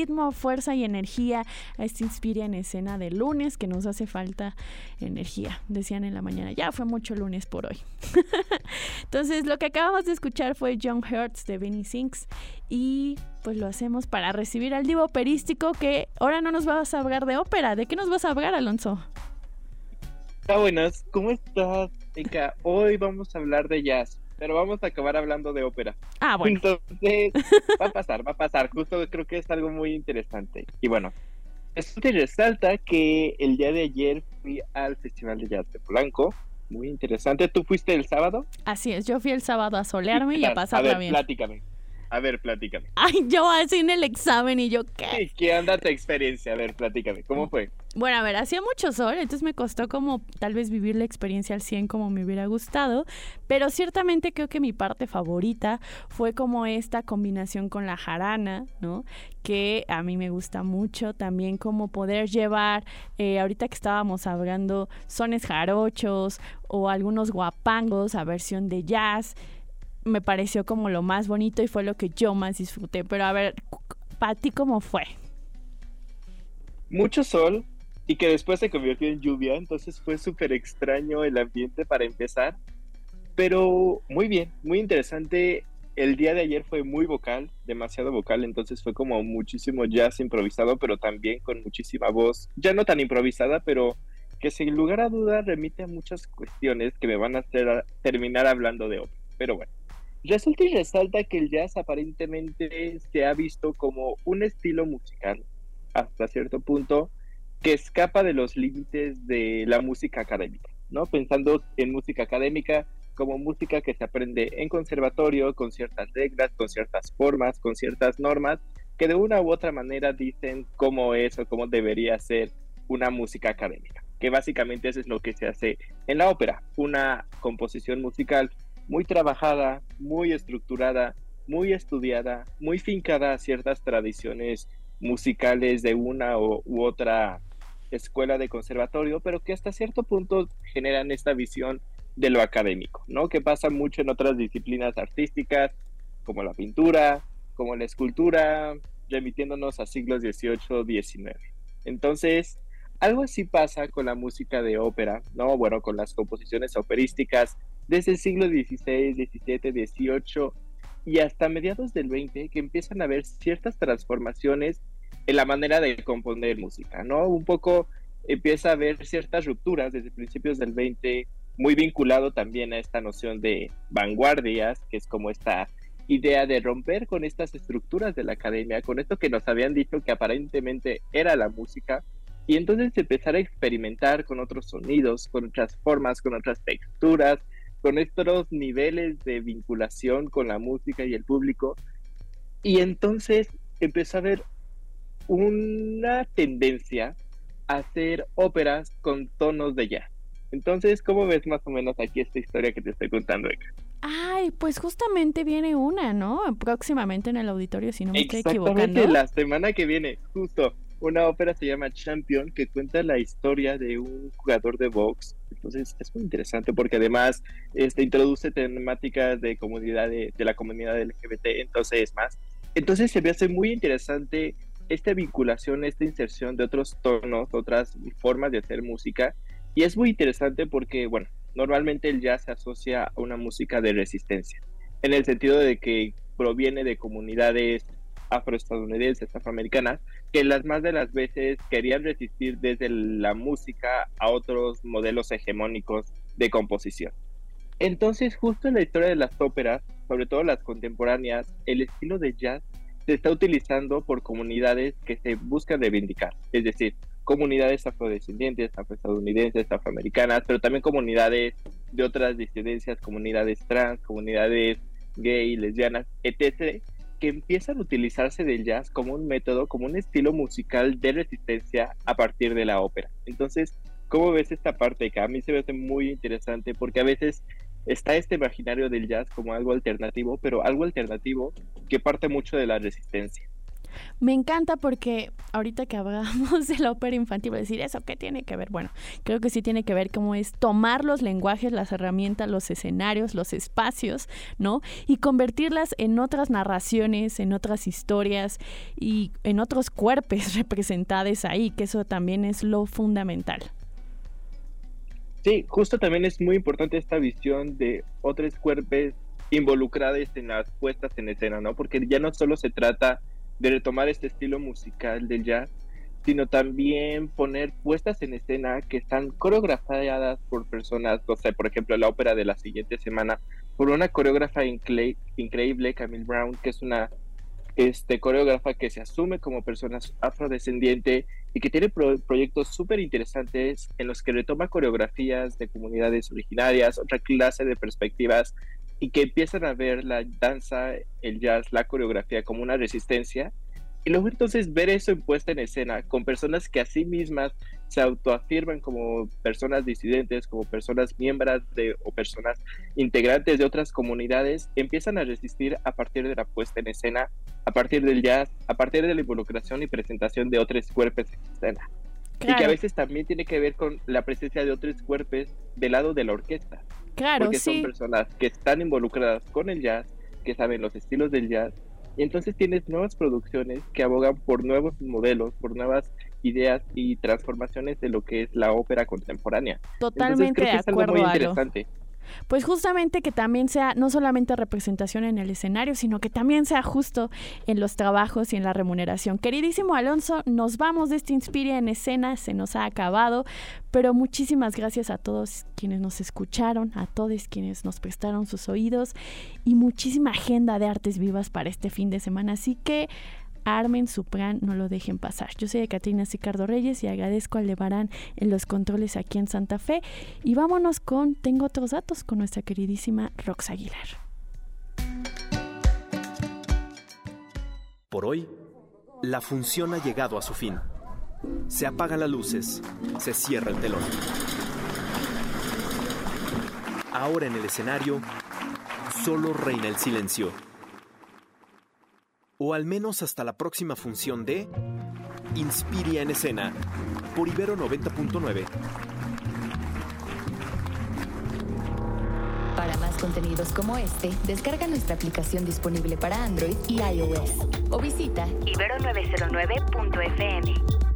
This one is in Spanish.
ritmo, fuerza y energía a este Inspira en escena de lunes que nos hace falta energía, decían en la mañana. Ya fue mucho lunes por hoy. Entonces, lo que acabamos de escuchar fue John Hertz de Benny Sinks y pues lo hacemos para recibir al divo operístico que ahora no nos vas a hablar de ópera. ¿De qué nos vas a hablar, Alonso? Hola, buenas. ¿Cómo estás, Eka? Hoy vamos a hablar de jazz, pero vamos a acabar hablando de ópera. Ah, bueno. Entonces, va a pasar, va a pasar. Justo creo que es algo muy interesante. Y bueno, esto te resalta que el día de ayer fui al Festival de Jazz de Polanco. Muy interesante. ¿Tú fuiste el sábado? Así es, yo fui el sábado a solearme y a pasarla a ver, bien. Platícame. A ver, platícame. Ay, yo así en el examen y yo, ¿qué? ¿Qué anda tu experiencia? A ver, platícame. ¿Cómo fue? Bueno, a ver, hacía mucho sol, entonces me costó como tal vez vivir la experiencia al 100 como me hubiera gustado, pero ciertamente creo que mi parte favorita fue como esta combinación con la jarana, ¿no? Que a mí me gusta mucho, también como poder llevar, eh, ahorita que estábamos hablando, sones jarochos o algunos guapangos a versión de jazz me pareció como lo más bonito y fue lo que yo más disfruté. Pero a ver, ¿para ti cómo fue? Mucho sol y que después se convirtió en lluvia, entonces fue súper extraño el ambiente para empezar. Pero muy bien, muy interesante. El día de ayer fue muy vocal, demasiado vocal, entonces fue como muchísimo jazz improvisado, pero también con muchísima voz, ya no tan improvisada, pero que sin lugar a duda remite a muchas cuestiones que me van a hacer terminar hablando de otro. Pero bueno, Resulta y resalta que el jazz aparentemente se ha visto como un estilo musical, hasta cierto punto, que escapa de los límites de la música académica, ¿no? Pensando en música académica como música que se aprende en conservatorio, con ciertas reglas, con ciertas formas, con ciertas normas, que de una u otra manera dicen cómo es o cómo debería ser una música académica, que básicamente eso es lo que se hace en la ópera, una composición musical muy trabajada, muy estructurada, muy estudiada, muy fincada a ciertas tradiciones musicales de una u otra escuela de conservatorio, pero que hasta cierto punto generan esta visión de lo académico, ¿no? Que pasa mucho en otras disciplinas artísticas, como la pintura, como la escultura, remitiéndonos a siglos XVIII, XIX. Entonces, algo así pasa con la música de ópera, ¿no? Bueno, con las composiciones operísticas desde el siglo XVI, XVII, XVIII y hasta mediados del XX que empiezan a haber ciertas transformaciones en la manera de componer música, ¿no? Un poco empieza a haber ciertas rupturas desde principios del XX, muy vinculado también a esta noción de vanguardias, que es como esta idea de romper con estas estructuras de la academia, con esto que nos habían dicho que aparentemente era la música, y entonces empezar a experimentar con otros sonidos, con otras formas, con otras texturas, con estos niveles de vinculación con la música y el público. Y entonces empezó a haber una tendencia a hacer óperas con tonos de jazz. Entonces, ¿cómo ves más o menos aquí esta historia que te estoy contando, Eka? Ay, pues justamente viene una, ¿no? Próximamente en el auditorio, si no me estoy equivocando. Exactamente, la semana que viene, justo una ópera se llama Champion, que cuenta la historia de un jugador de box. Entonces es muy interesante porque además este, introduce temáticas de comunidad de, la comunidad LGBT, entonces más. Entonces se me hace muy interesante esta vinculación, esta inserción de otros tonos, otras formas de hacer música. Y es muy interesante porque, bueno, normalmente el jazz se asocia a una música de resistencia, en el sentido de que proviene de comunidades afroestadounidenses, afroamericanas, que las más de las veces querían resistir desde la música a otros modelos hegemónicos de composición. Entonces, justo en la historia de las óperas, sobre todo las contemporáneas, el estilo de jazz se está utilizando por comunidades que se buscan reivindicar, es decir, comunidades afrodescendientes, afroestadounidenses, afroamericanas, pero también comunidades de otras disidencias, comunidades trans, comunidades gay, lesbianas, etc., que empiezan a utilizarse del jazz como un método, como un estilo musical de resistencia a partir de la ópera. Entonces, ¿cómo ves esta parte que a mí se me hace muy interesante porque a veces está este imaginario del jazz como algo alternativo, pero algo alternativo que parte mucho de la resistencia. Me encanta porque ahorita que hablamos de la ópera infantil, decir, ¿eso qué tiene que ver? Bueno, creo que sí tiene que ver cómo es tomar los lenguajes, las herramientas, los escenarios, los espacios, ¿no? Y convertirlas en otras narraciones, en otras historias y en otros cuerpos representados ahí, que eso también es lo fundamental. Sí, justo también es muy importante esta visión de otros cuerpos involucrados en las puestas en escena, ¿no? Porque ya no solo se trata de retomar este estilo musical del jazz, sino también poner puestas en escena que están coreografiadas por personas, o sea, por ejemplo, la ópera de la siguiente semana, por una coreógrafa increíble, Camille Brown, que es una este, coreógrafa que se asume como persona afrodescendiente y que tiene proyectos súper interesantes en los que retoma coreografías de comunidades originarias, otra clase de perspectivas y que empiezan a ver la danza, el jazz, la coreografía como una resistencia. Y luego entonces ver eso en en escena con personas que a sí mismas se autoafirman como personas disidentes, como personas miembros de o personas integrantes de otras comunidades, empiezan a resistir a partir de la puesta en escena, a partir del jazz, a partir de la involucración y presentación de otros cuerpos en escena. Y que a veces también tiene que ver con la presencia de otros cuerpos del lado de la orquesta. Claro, porque son personas que están involucradas con el jazz, que saben los estilos del jazz, y entonces tienes nuevas producciones que abogan por nuevos modelos, por nuevas ideas y transformaciones de lo que es la ópera contemporánea. Totalmente de acuerdo, muy interesante. Pues justamente que también sea no solamente representación en el escenario, sino que también sea justo en los trabajos y en la remuneración. Queridísimo Alonso, nos vamos de este Inspire en escena, se nos ha acabado, pero muchísimas gracias a todos quienes nos escucharon, a todos quienes nos prestaron sus oídos y muchísima agenda de artes vivas para este fin de semana. Así que armen su plan, no lo dejen pasar. Yo soy Catrina Sicardo Reyes y agradezco al Levarán en los controles aquí en Santa Fe. Y vámonos con Tengo otros datos con nuestra queridísima Rox Aguilar. Por hoy, la función ha llegado a su fin. Se apagan las luces, se cierra el telón. Ahora en el escenario, solo reina el silencio o al menos hasta la próxima función de Inspiria en escena por Ibero 90.9. Para más contenidos como este, descarga nuestra aplicación disponible para Android y iOS o visita ibero909.fm.